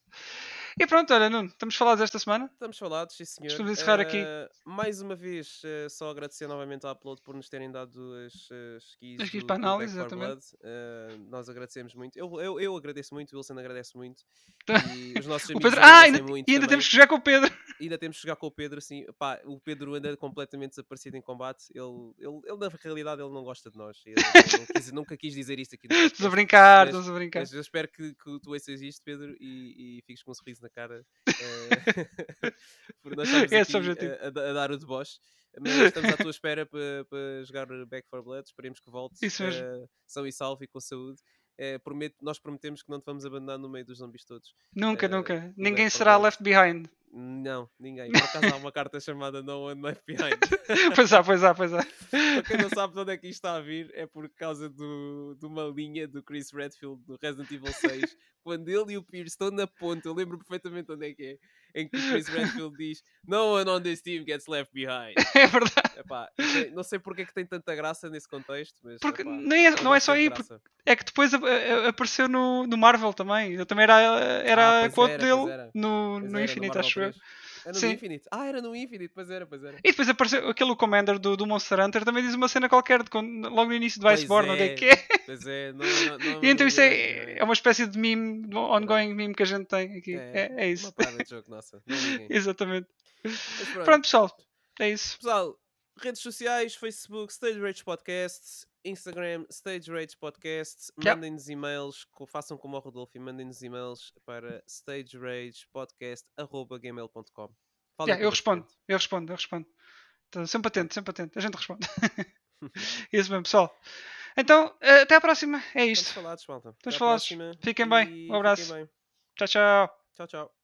E pronto, olha, Nuno, estamos falados esta semana. Estamos falados, sim senhor. Estamos a encerrar aqui. Eh, Mais uma vez, eh, só agradecer novamente à Upload por nos terem dado as, as keys, As keys do, para análise, Back 4 exatamente. Eh, nós agradecemos muito. Eu, eu, eu agradeço muito, o Wilson agradece muito. E os nossos amigos Pedro... Ah, ainda, muito e ainda também. temos que jogar com o Pedro. ainda temos que jogar com o Pedro, assim, pá, o Pedro anda completamente desaparecido em combate. Ele, ele, ele na realidade, ele não gosta de nós. Ele, ele quis- nunca quis dizer isto aqui Estamos a brincar, Mas- estamos a brincar. Mas eu espero que, que tu ouças isto, Pedro, e, e fiques com um sorriso na cara. eh, porque nós estamos É esse aqui objetivo. a, a da- a dar o deboche. Mas estamos à tua espera para para jogar Back 4 Blood. Esperemos que voltes Isso mesmo. eh, são e salvo e com saúde. Eh, prometo, nós prometemos que não te vamos abandonar no meio dos zombies todos. Nunca, eh, nunca. Ninguém Back 4 será left behind. Não, ninguém. Por acaso há uma carta chamada No One Left Behind. pois há, pois há, pois há. Para quem não sabe de onde é que isto está a vir, é por causa do, de uma linha do Chris Redfield do Resident Evil 6. quando ele e o Pierce estão na ponta, eu lembro perfeitamente onde é que é, em que o Chris Redfield diz No one on this team gets left behind. É verdade. Epá, não sei porque é que tem tanta graça nesse contexto, mas Porque epá, nem é- não é só aí. É que depois apareceu no, no Marvel também. Eu também era, era Ah, quote era, dele no, no era, Infinite, acho eu. 3. Era no sim. Infinite. Ah, era no Infinite, pois era, pois era. E depois apareceu aquele Commander do, do Monster Hunter também diz uma cena qualquer de logo no início do Iceborne, o que é é. que é? Pois é, não, não, não, E então isso é, é uma espécie de meme, de ongoing meme que a gente tem aqui. É, é isso. Uma parada de jogo, nossa. É. Exatamente. Pronto. Pronto, pessoal. É isso. Pessoal, redes sociais, Facebook, Stage Rage Podcast, Instagram, Stage Rage Podcast. Mandem-nos e-mails, façam como o Rodolfo e mandem-nos e-mails para stageragepodcast.gmail.com. Yeah, eu respondo, eu respondo, eu respondo. Tô sempre atento, sempre atento. A gente responde. isso mesmo, pessoal. Então, eh, até à próxima. É Estamos isto. falados, malta. Estamos falados. Fiquem bem. Um abraço. Bem. Tchau, tchau. Tchau, tchau.